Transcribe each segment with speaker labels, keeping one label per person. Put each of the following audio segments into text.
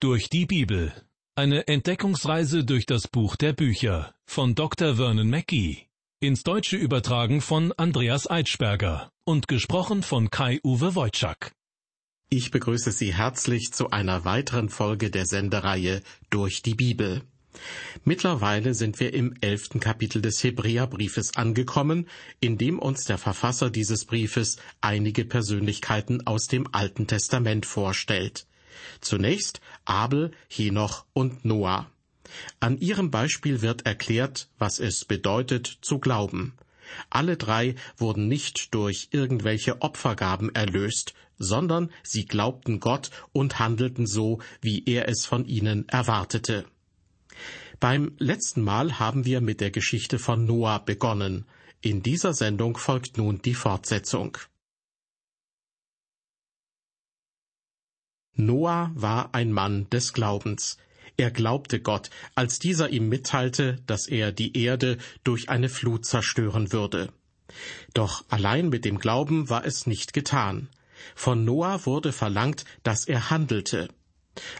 Speaker 1: Durch die Bibel. Eine Entdeckungsreise durch das Buch der Bücher von Dr. Vernon Mackey. Ins Deutsche übertragen von Andreas Eitschberger und gesprochen von Kai-Uwe Wojczak.
Speaker 2: Ich begrüße Sie herzlich zu einer weiteren Folge der Sendereihe Durch die Bibel. Mittlerweile sind wir im elften Kapitel des Hebräerbriefes angekommen, in dem uns der Verfasser dieses Briefes einige Persönlichkeiten aus dem Alten Testament vorstellt. Zunächst Abel, Henoch und Noah. An ihrem Beispiel wird erklärt, was es bedeutet zu glauben. Alle drei wurden nicht durch irgendwelche Opfergaben erlöst, sondern sie glaubten Gott und handelten so, wie er es von ihnen erwartete. Beim letzten Mal haben wir mit der Geschichte von Noah begonnen. In dieser Sendung folgt nun die Fortsetzung. Noah war ein Mann des Glaubens. Er glaubte Gott, als dieser ihm mitteilte, dass er die Erde durch eine Flut zerstören würde. Doch allein mit dem Glauben war es nicht getan. Von Noah wurde verlangt, dass er handelte.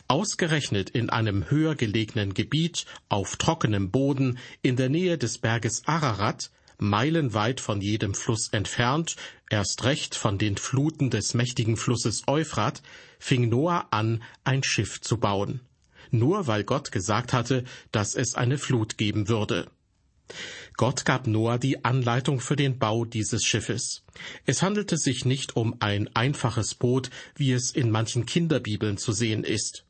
Speaker 2: Ausgerechnet in einem höher gelegenen Gebiet, auf trockenem Boden, in der Nähe des Berges Ararat, meilenweit von jedem Fluss entfernt, erst recht von den Fluten des mächtigen Flusses Euphrat, fing Noah an, ein Schiff zu bauen. Nur weil Gott gesagt hatte, dass es eine Flut geben würde. Gott gab Noah die Anleitung für den Bau dieses Schiffes. Es handelte sich nicht um ein einfaches Boot, wie es in manchen Kinderbibeln zu sehen ist.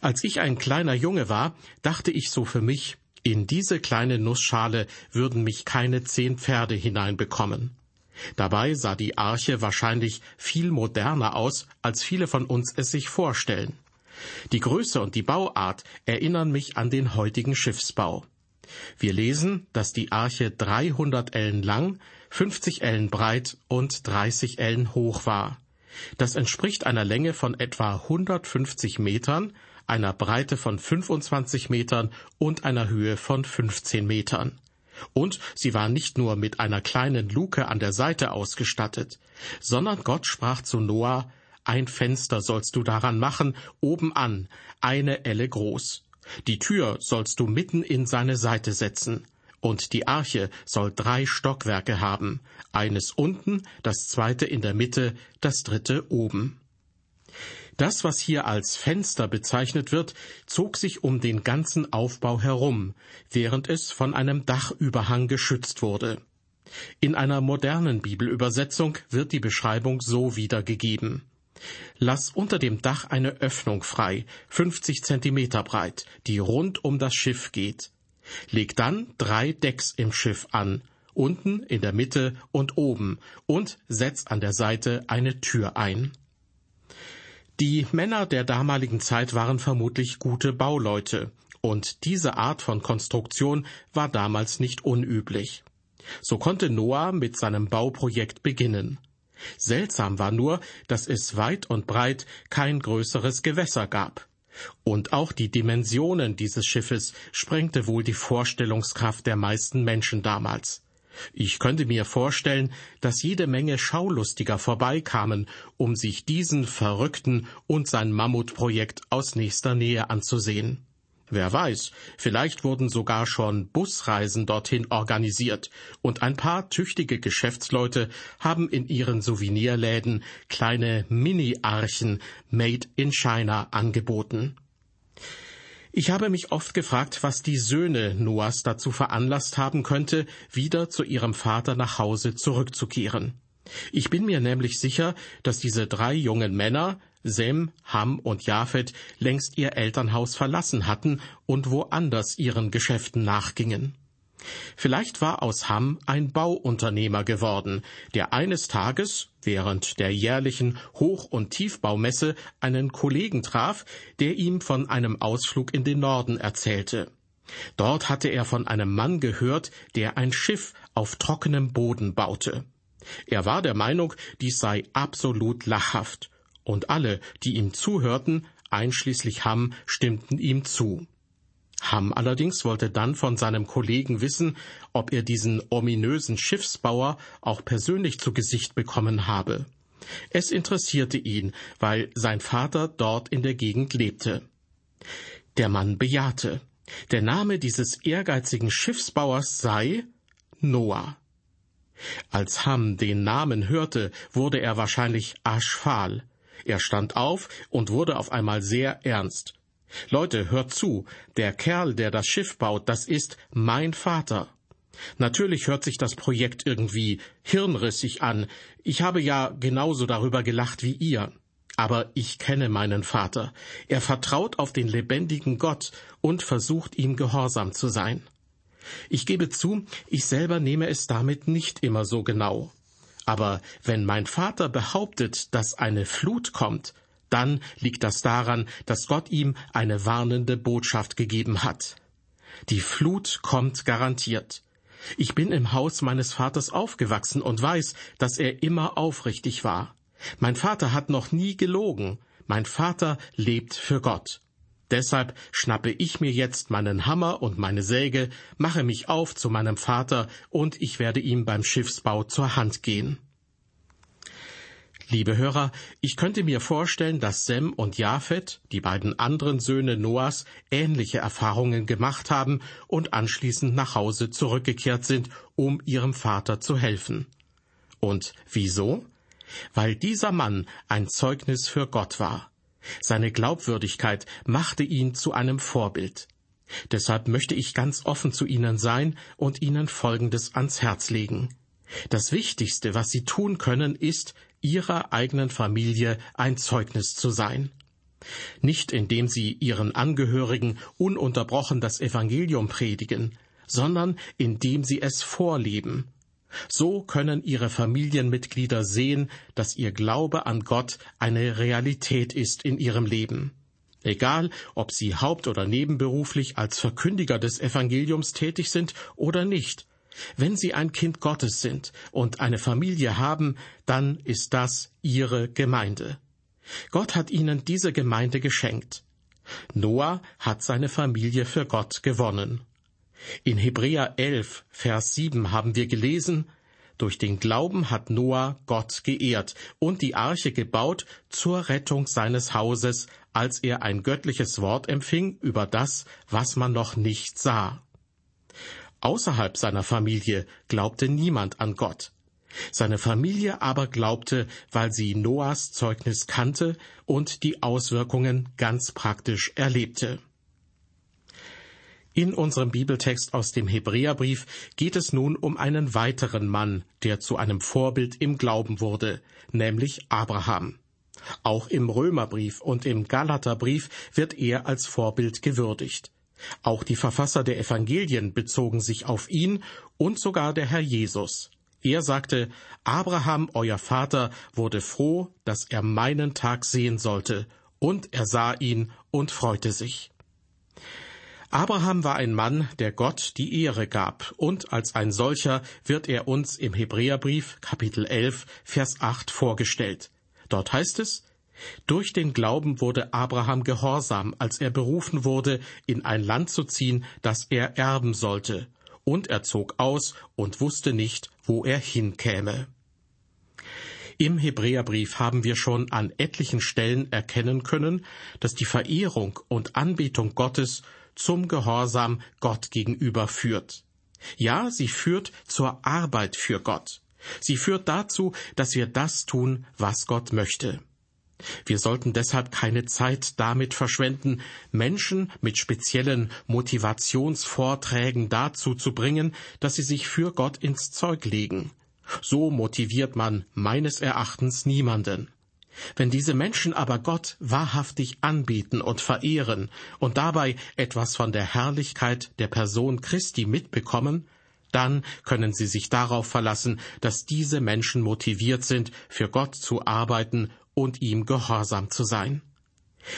Speaker 2: Als ich ein kleiner Junge war, dachte ich so für mich, in diese kleine Nussschale würden mich keine zehn Pferde hineinbekommen. Dabei sah die Arche wahrscheinlich viel moderner aus, als viele von uns es sich vorstellen. Die Größe und die Bauart erinnern mich an den heutigen Schiffsbau. Wir lesen, dass die Arche 300 Ellen lang, 50 Ellen breit und 30 Ellen hoch war. Das entspricht einer Länge von etwa 150 Metern, einer Breite von 25 Metern und einer Höhe von 15 Metern. Und sie war nicht nur mit einer kleinen Luke an der Seite ausgestattet, sondern Gott sprach zu Noah, ein Fenster sollst du daran machen, oben an, eine Elle groß. Die Tür sollst du mitten in seine Seite setzen. Und die Arche soll drei Stockwerke haben, eines unten, das zweite in der Mitte, das dritte oben. Das, was hier als Fenster bezeichnet wird, zog sich um den ganzen Aufbau herum, während es von einem Dachüberhang geschützt wurde. In einer modernen Bibelübersetzung wird die Beschreibung so wiedergegeben. Lass unter dem Dach eine Öffnung frei, 50 Zentimeter breit, die rund um das Schiff geht. Leg dann drei Decks im Schiff an, unten, in der Mitte und oben, und setz an der Seite eine Tür ein. Die Männer der damaligen Zeit waren vermutlich gute Bauleute, und diese Art von Konstruktion war damals nicht unüblich. So konnte Noah mit seinem Bauprojekt beginnen. Seltsam war nur, dass es weit und breit kein größeres Gewässer gab. Und auch die Dimensionen dieses Schiffes sprengte wohl die Vorstellungskraft der meisten Menschen damals. Ich könnte mir vorstellen, dass jede Menge Schaulustiger vorbeikamen, um sich diesen Verrückten und sein Mammutprojekt aus nächster Nähe anzusehen. Wer weiß, vielleicht wurden sogar schon Busreisen dorthin organisiert, und ein paar tüchtige Geschäftsleute haben in ihren Souvenirläden kleine Mini-Archen Made in China angeboten. Ich habe mich oft gefragt, was die Söhne Noahs dazu veranlasst haben könnte, wieder zu ihrem Vater nach Hause zurückzukehren. Ich bin mir nämlich sicher, dass diese drei jungen Männer, Sem, Ham und Japhet längst ihr Elternhaus verlassen hatten und woanders ihren Geschäften nachgingen. Vielleicht war aus Ham ein Bauunternehmer geworden, der eines Tages während der jährlichen Hoch- und Tiefbaumesse einen Kollegen traf, der ihm von einem Ausflug in den Norden erzählte. Dort hatte er von einem Mann gehört, der ein Schiff auf trockenem Boden baute. Er war der Meinung, dies sei absolut lachhaft, und alle, die ihm zuhörten, einschließlich Ham, stimmten ihm zu. Ham allerdings wollte dann von seinem Kollegen wissen, ob er diesen ominösen Schiffsbauer auch persönlich zu Gesicht bekommen habe. Es interessierte ihn, weil sein Vater dort in der Gegend lebte. Der Mann bejahte. Der Name dieses ehrgeizigen Schiffsbauers sei Noah. Als Ham den Namen hörte, wurde er wahrscheinlich aschfahl. Er stand auf und wurde auf einmal sehr ernst. Leute, hört zu, der Kerl, der das Schiff baut, das ist mein Vater. Natürlich hört sich das Projekt irgendwie hirnrissig an. Ich habe ja genauso darüber gelacht wie ihr. Aber ich kenne meinen Vater. Er vertraut auf den lebendigen Gott und versucht ihm gehorsam zu sein. Ich gebe zu, ich selber nehme es damit nicht immer so genau. Aber wenn mein Vater behauptet, dass eine Flut kommt, dann liegt das daran, dass Gott ihm eine warnende Botschaft gegeben hat. Die Flut kommt garantiert. Ich bin im Haus meines Vaters aufgewachsen und weiß, dass er immer aufrichtig war. Mein Vater hat noch nie gelogen. Mein Vater lebt für Gott. Deshalb schnappe ich mir jetzt meinen Hammer und meine Säge, mache mich auf zu meinem Vater und ich werde ihm beim Schiffsbau zur Hand gehen. Liebe Hörer, ich könnte mir vorstellen, dass Sem und Japhet, die beiden anderen Söhne Noahs, ähnliche Erfahrungen gemacht haben und anschließend nach Hause zurückgekehrt sind, um ihrem Vater zu helfen. Und wieso? Weil dieser Mann ein Zeugnis für Gott war. Seine Glaubwürdigkeit machte ihn zu einem Vorbild. Deshalb möchte ich ganz offen zu Ihnen sein und Ihnen Folgendes ans Herz legen. Das Wichtigste, was Sie tun können, ist, Ihrer eigenen Familie ein Zeugnis zu sein. Nicht indem Sie Ihren Angehörigen ununterbrochen das Evangelium predigen, sondern indem Sie es vorleben so können ihre Familienmitglieder sehen, dass ihr Glaube an Gott eine Realität ist in ihrem Leben. Egal, ob sie haupt- oder nebenberuflich als Verkündiger des Evangeliums tätig sind oder nicht. Wenn sie ein Kind Gottes sind und eine Familie haben, dann ist das ihre Gemeinde. Gott hat ihnen diese Gemeinde geschenkt. Noah hat seine Familie für Gott gewonnen. In Hebräer 11, Vers 7 haben wir gelesen, durch den Glauben hat Noah Gott geehrt und die Arche gebaut zur Rettung seines Hauses, als er ein göttliches Wort empfing über das, was man noch nicht sah. Außerhalb seiner Familie glaubte niemand an Gott. Seine Familie aber glaubte, weil sie Noahs Zeugnis kannte und die Auswirkungen ganz praktisch erlebte. In unserem Bibeltext aus dem Hebräerbrief geht es nun um einen weiteren Mann, der zu einem Vorbild im Glauben wurde, nämlich Abraham. Auch im Römerbrief und im Galaterbrief wird er als Vorbild gewürdigt. Auch die Verfasser der Evangelien bezogen sich auf ihn und sogar der Herr Jesus. Er sagte, Abraham, euer Vater, wurde froh, dass er meinen Tag sehen sollte, und er sah ihn und freute sich. Abraham war ein Mann, der Gott die Ehre gab, und als ein solcher wird er uns im Hebräerbrief Kapitel 11 Vers 8 vorgestellt. Dort heißt es, durch den Glauben wurde Abraham gehorsam, als er berufen wurde, in ein Land zu ziehen, das er erben sollte, und er zog aus und wusste nicht, wo er hinkäme. Im Hebräerbrief haben wir schon an etlichen Stellen erkennen können, dass die Verehrung und Anbetung Gottes zum Gehorsam Gott gegenüber führt. Ja, sie führt zur Arbeit für Gott. Sie führt dazu, dass wir das tun, was Gott möchte. Wir sollten deshalb keine Zeit damit verschwenden, Menschen mit speziellen Motivationsvorträgen dazu zu bringen, dass sie sich für Gott ins Zeug legen. So motiviert man meines Erachtens niemanden. Wenn diese Menschen aber Gott wahrhaftig anbieten und verehren und dabei etwas von der Herrlichkeit der Person Christi mitbekommen, dann können sie sich darauf verlassen, dass diese Menschen motiviert sind, für Gott zu arbeiten und ihm gehorsam zu sein.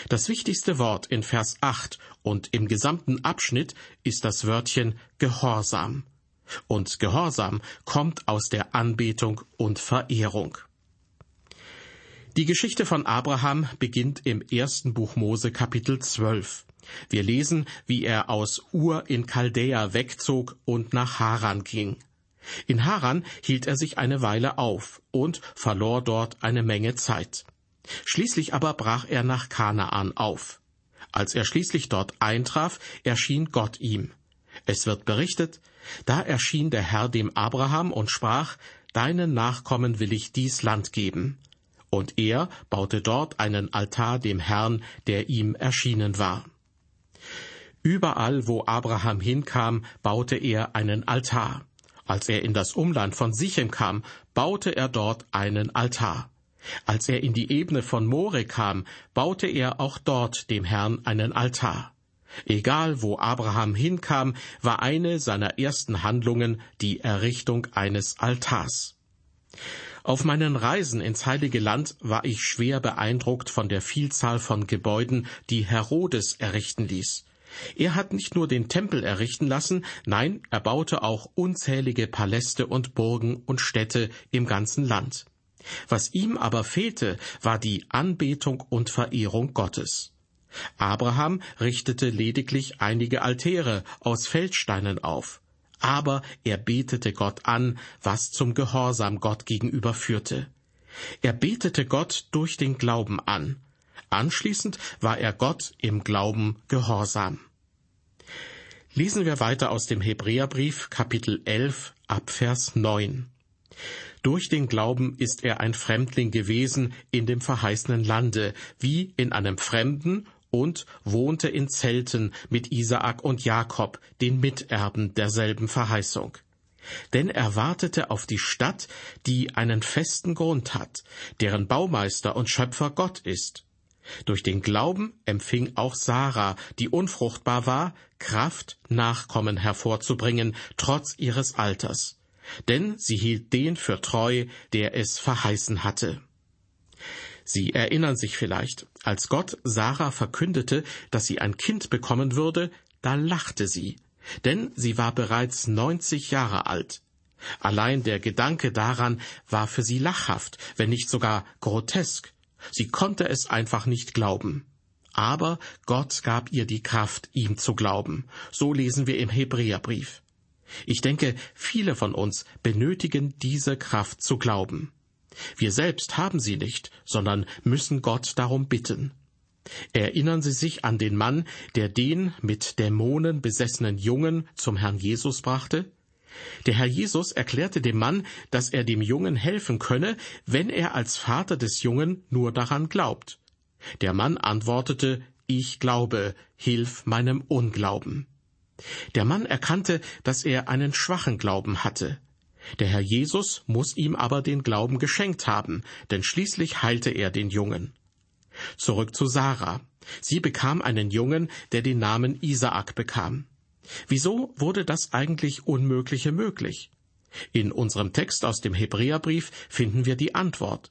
Speaker 2: Das wichtigste Wort in Vers 8 und im gesamten Abschnitt ist das Wörtchen Gehorsam. Und Gehorsam kommt aus der Anbetung und Verehrung. Die Geschichte von Abraham beginnt im ersten Buch Mose Kapitel 12. Wir lesen, wie er aus Ur in Chaldea wegzog und nach Haran ging. In Haran hielt er sich eine Weile auf und verlor dort eine Menge Zeit. Schließlich aber brach er nach Kanaan auf. Als er schließlich dort eintraf, erschien Gott ihm. Es wird berichtet, da erschien der Herr dem Abraham und sprach, Deinen Nachkommen will ich dies Land geben. Und er baute dort einen Altar dem Herrn, der ihm erschienen war. Überall, wo Abraham hinkam, baute er einen Altar. Als er in das Umland von Sichem kam, baute er dort einen Altar. Als er in die Ebene von More kam, baute er auch dort dem Herrn einen Altar. Egal wo Abraham hinkam, war eine seiner ersten Handlungen die Errichtung eines Altars. Auf meinen Reisen ins Heilige Land war ich schwer beeindruckt von der Vielzahl von Gebäuden, die Herodes errichten ließ. Er hat nicht nur den Tempel errichten lassen, nein, er baute auch unzählige Paläste und Burgen und Städte im ganzen Land. Was ihm aber fehlte, war die Anbetung und Verehrung Gottes. Abraham richtete lediglich einige Altäre aus Feldsteinen auf, aber er betete Gott an, was zum Gehorsam Gott gegenüber führte. Er betete Gott durch den Glauben an. Anschließend war er Gott im Glauben gehorsam. Lesen wir weiter aus dem Hebräerbrief Kapitel 11 ab Vers 9. Durch den Glauben ist er ein Fremdling gewesen in dem verheißenen Lande, wie in einem fremden und wohnte in Zelten mit Isaak und Jakob, den Miterben derselben Verheißung. Denn er wartete auf die Stadt, die einen festen Grund hat, deren Baumeister und Schöpfer Gott ist. Durch den Glauben empfing auch Sarah, die unfruchtbar war, Kraft, Nachkommen hervorzubringen, trotz ihres Alters. Denn sie hielt den für treu, der es verheißen hatte. Sie erinnern sich vielleicht, als Gott Sarah verkündete, dass sie ein Kind bekommen würde, da lachte sie, denn sie war bereits neunzig Jahre alt. Allein der Gedanke daran war für sie lachhaft, wenn nicht sogar grotesk. Sie konnte es einfach nicht glauben. Aber Gott gab ihr die Kraft, ihm zu glauben. So lesen wir im Hebräerbrief. Ich denke, viele von uns benötigen diese Kraft zu glauben. Wir selbst haben sie nicht, sondern müssen Gott darum bitten. Erinnern Sie sich an den Mann, der den mit Dämonen besessenen Jungen zum Herrn Jesus brachte? Der Herr Jesus erklärte dem Mann, dass er dem Jungen helfen könne, wenn er als Vater des Jungen nur daran glaubt. Der Mann antwortete, Ich glaube, hilf meinem Unglauben. Der Mann erkannte, dass er einen schwachen Glauben hatte. Der Herr Jesus muss ihm aber den Glauben geschenkt haben, denn schließlich heilte er den Jungen. Zurück zu Sarah. Sie bekam einen Jungen, der den Namen Isaak bekam. Wieso wurde das eigentlich Unmögliche möglich? In unserem Text aus dem Hebräerbrief finden wir die Antwort.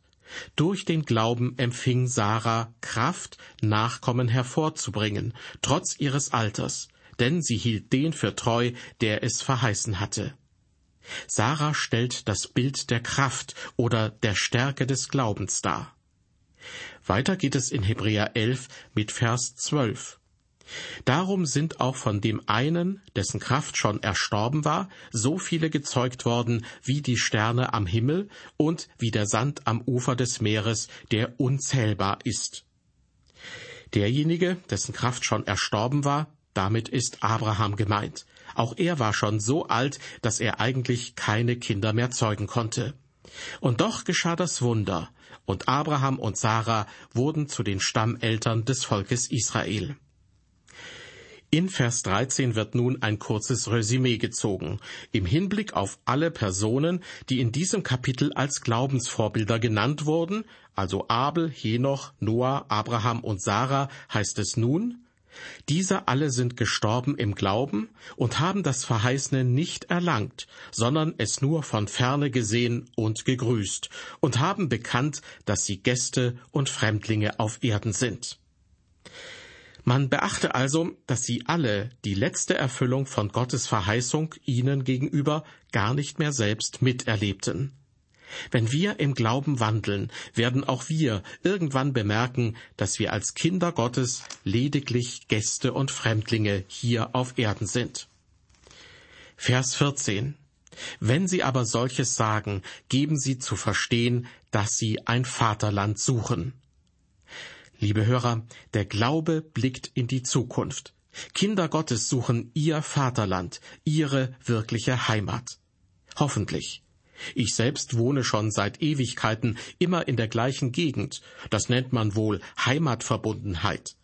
Speaker 2: Durch den Glauben empfing Sarah Kraft, Nachkommen hervorzubringen, trotz ihres Alters, denn sie hielt den für treu, der es verheißen hatte. Sarah stellt das Bild der Kraft oder der Stärke des Glaubens dar. Weiter geht es in Hebräer 11 mit Vers 12. Darum sind auch von dem einen, dessen Kraft schon erstorben war, so viele gezeugt worden wie die Sterne am Himmel und wie der Sand am Ufer des Meeres, der unzählbar ist. Derjenige, dessen Kraft schon erstorben war, damit ist Abraham gemeint. Auch er war schon so alt, dass er eigentlich keine Kinder mehr zeugen konnte. Und doch geschah das Wunder, und Abraham und Sarah wurden zu den Stammeltern des Volkes Israel. In Vers 13 wird nun ein kurzes Resümee gezogen, im Hinblick auf alle Personen, die in diesem Kapitel als Glaubensvorbilder genannt wurden, also Abel, Henoch, Noah, Abraham und Sarah, heißt es nun, diese alle sind gestorben im Glauben und haben das Verheißene nicht erlangt, sondern es nur von ferne gesehen und gegrüßt und haben bekannt, dass sie Gäste und Fremdlinge auf Erden sind. Man beachte also, dass sie alle die letzte Erfüllung von Gottes Verheißung ihnen gegenüber gar nicht mehr selbst miterlebten. Wenn wir im Glauben wandeln, werden auch wir irgendwann bemerken, dass wir als Kinder Gottes lediglich Gäste und Fremdlinge hier auf Erden sind. Vers 14 Wenn sie aber solches sagen, geben sie zu verstehen, dass sie ein Vaterland suchen. Liebe Hörer, der Glaube blickt in die Zukunft. Kinder Gottes suchen ihr Vaterland, ihre wirkliche Heimat. Hoffentlich. Ich selbst wohne schon seit Ewigkeiten immer in der gleichen Gegend. Das nennt man wohl Heimatverbundenheit.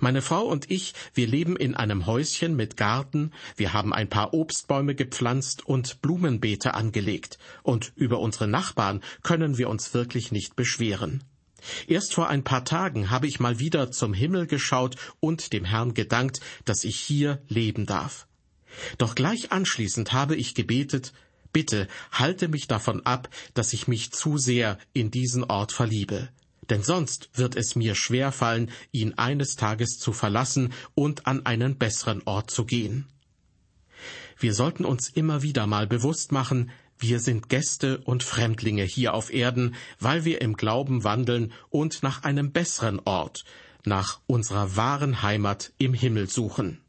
Speaker 2: Meine Frau und ich, wir leben in einem Häuschen mit Garten, wir haben ein paar Obstbäume gepflanzt und Blumenbeete angelegt, und über unsere Nachbarn können wir uns wirklich nicht beschweren. Erst vor ein paar Tagen habe ich mal wieder zum Himmel geschaut und dem Herrn gedankt, dass ich hier leben darf. Doch gleich anschließend habe ich gebetet, bitte halte mich davon ab, dass ich mich zu sehr in diesen Ort verliebe, denn sonst wird es mir schwer fallen, ihn eines Tages zu verlassen und an einen besseren Ort zu gehen. Wir sollten uns immer wieder mal bewusst machen, wir sind Gäste und Fremdlinge hier auf Erden, weil wir im Glauben wandeln und nach einem besseren Ort, nach unserer wahren Heimat im Himmel suchen.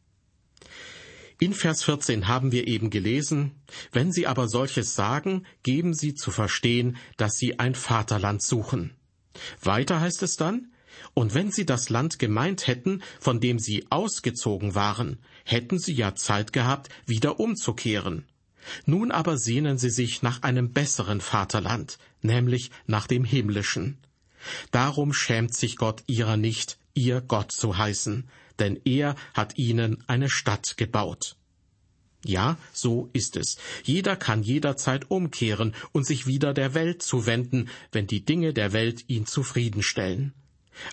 Speaker 2: In Vers 14 haben wir eben gelesen, wenn sie aber solches sagen, geben sie zu verstehen, dass sie ein Vaterland suchen. Weiter heißt es dann, und wenn sie das Land gemeint hätten, von dem sie ausgezogen waren, hätten sie ja Zeit gehabt, wieder umzukehren. Nun aber sehnen sie sich nach einem besseren Vaterland, nämlich nach dem himmlischen. Darum schämt sich Gott ihrer nicht, ihr Gott zu heißen, denn er hat ihnen eine Stadt gebaut. Ja, so ist es. Jeder kann jederzeit umkehren und sich wieder der Welt zuwenden, wenn die Dinge der Welt ihn zufriedenstellen.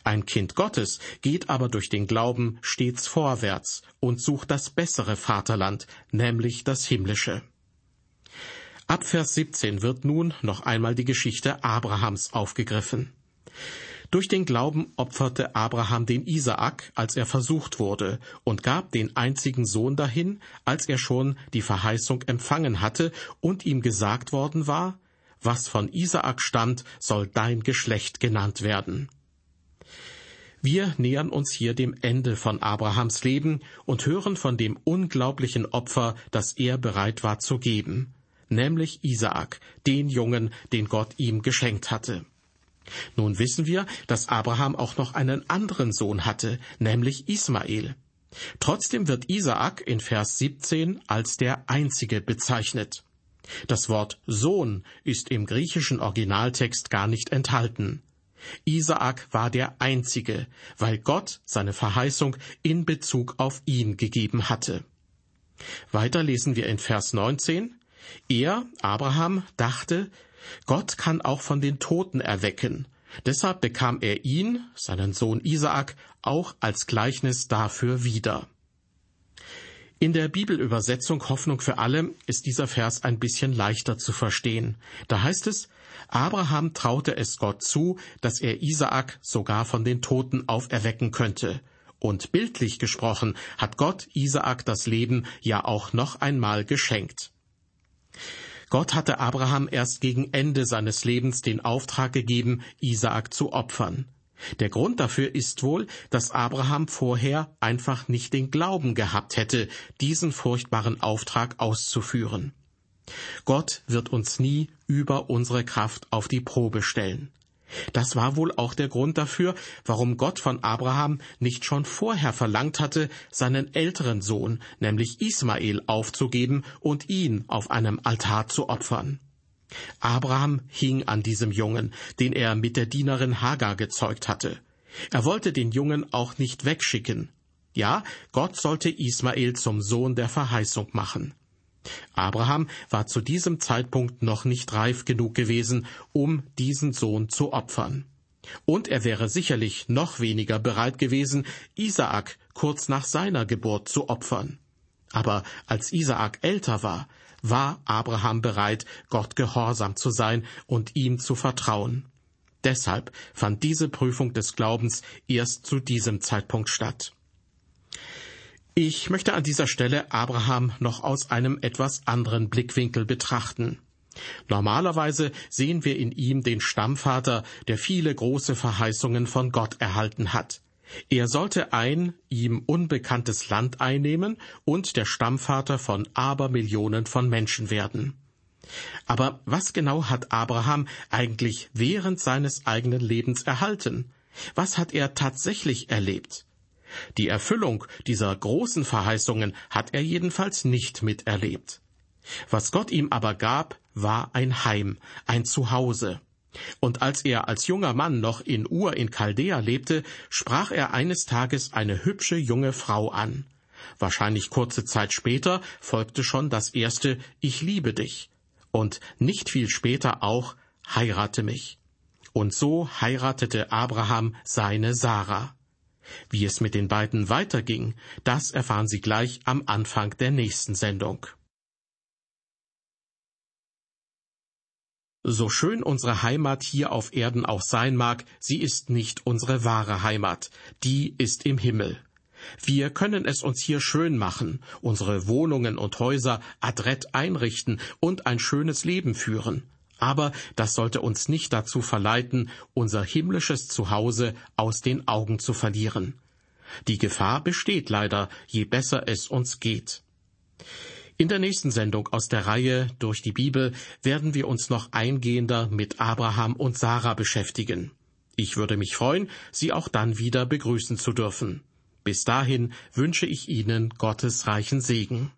Speaker 2: Ein Kind Gottes geht aber durch den Glauben stets vorwärts und sucht das bessere Vaterland, nämlich das himmlische. Ab Vers 17 wird nun noch einmal die Geschichte Abrahams aufgegriffen. Durch den Glauben opferte Abraham den Isaak, als er versucht wurde, und gab den einzigen Sohn dahin, als er schon die Verheißung empfangen hatte und ihm gesagt worden war, was von Isaak stammt, soll dein Geschlecht genannt werden. Wir nähern uns hier dem Ende von Abrahams Leben und hören von dem unglaublichen Opfer, das er bereit war zu geben nämlich Isaak, den Jungen, den Gott ihm geschenkt hatte. Nun wissen wir, dass Abraham auch noch einen anderen Sohn hatte, nämlich Ismael. Trotzdem wird Isaak in Vers 17 als der Einzige bezeichnet. Das Wort Sohn ist im griechischen Originaltext gar nicht enthalten. Isaak war der Einzige, weil Gott seine Verheißung in Bezug auf ihn gegeben hatte. Weiter lesen wir in Vers 19, er, Abraham, dachte, Gott kann auch von den Toten erwecken. Deshalb bekam er ihn, seinen Sohn Isaak, auch als Gleichnis dafür wieder. In der Bibelübersetzung Hoffnung für alle ist dieser Vers ein bisschen leichter zu verstehen. Da heißt es, Abraham traute es Gott zu, dass er Isaak sogar von den Toten auferwecken könnte. Und bildlich gesprochen hat Gott Isaak das Leben ja auch noch einmal geschenkt. Gott hatte Abraham erst gegen Ende seines Lebens den Auftrag gegeben, Isaak zu opfern. Der Grund dafür ist wohl, dass Abraham vorher einfach nicht den Glauben gehabt hätte, diesen furchtbaren Auftrag auszuführen. Gott wird uns nie über unsere Kraft auf die Probe stellen. Das war wohl auch der Grund dafür, warum Gott von Abraham nicht schon vorher verlangt hatte, seinen älteren Sohn, nämlich Ismael, aufzugeben und ihn auf einem Altar zu opfern. Abraham hing an diesem Jungen, den er mit der Dienerin Hagar gezeugt hatte. Er wollte den Jungen auch nicht wegschicken. Ja, Gott sollte Ismael zum Sohn der Verheißung machen. Abraham war zu diesem Zeitpunkt noch nicht reif genug gewesen, um diesen Sohn zu opfern. Und er wäre sicherlich noch weniger bereit gewesen, Isaak kurz nach seiner Geburt zu opfern. Aber als Isaak älter war, war Abraham bereit, Gott gehorsam zu sein und ihm zu vertrauen. Deshalb fand diese Prüfung des Glaubens erst zu diesem Zeitpunkt statt. Ich möchte an dieser Stelle Abraham noch aus einem etwas anderen Blickwinkel betrachten. Normalerweise sehen wir in ihm den Stammvater, der viele große Verheißungen von Gott erhalten hat. Er sollte ein ihm unbekanntes Land einnehmen und der Stammvater von Abermillionen von Menschen werden. Aber was genau hat Abraham eigentlich während seines eigenen Lebens erhalten? Was hat er tatsächlich erlebt? Die Erfüllung dieser großen Verheißungen hat er jedenfalls nicht miterlebt. Was Gott ihm aber gab, war ein Heim, ein Zuhause. Und als er als junger Mann noch in Ur in Chaldea lebte, sprach er eines Tages eine hübsche junge Frau an. Wahrscheinlich kurze Zeit später folgte schon das erste Ich liebe dich. Und nicht viel später auch Heirate mich. Und so heiratete Abraham seine Sarah. Wie es mit den beiden weiterging, das erfahren Sie gleich am Anfang der nächsten Sendung. So schön unsere Heimat hier auf Erden auch sein mag, sie ist nicht unsere wahre Heimat, die ist im Himmel. Wir können es uns hier schön machen, unsere Wohnungen und Häuser adrett einrichten und ein schönes Leben führen. Aber das sollte uns nicht dazu verleiten, unser himmlisches Zuhause aus den Augen zu verlieren. Die Gefahr besteht leider, je besser es uns geht. In der nächsten Sendung aus der Reihe Durch die Bibel werden wir uns noch eingehender mit Abraham und Sarah beschäftigen. Ich würde mich freuen, Sie auch dann wieder begrüßen zu dürfen. Bis dahin wünsche ich Ihnen Gottes reichen Segen.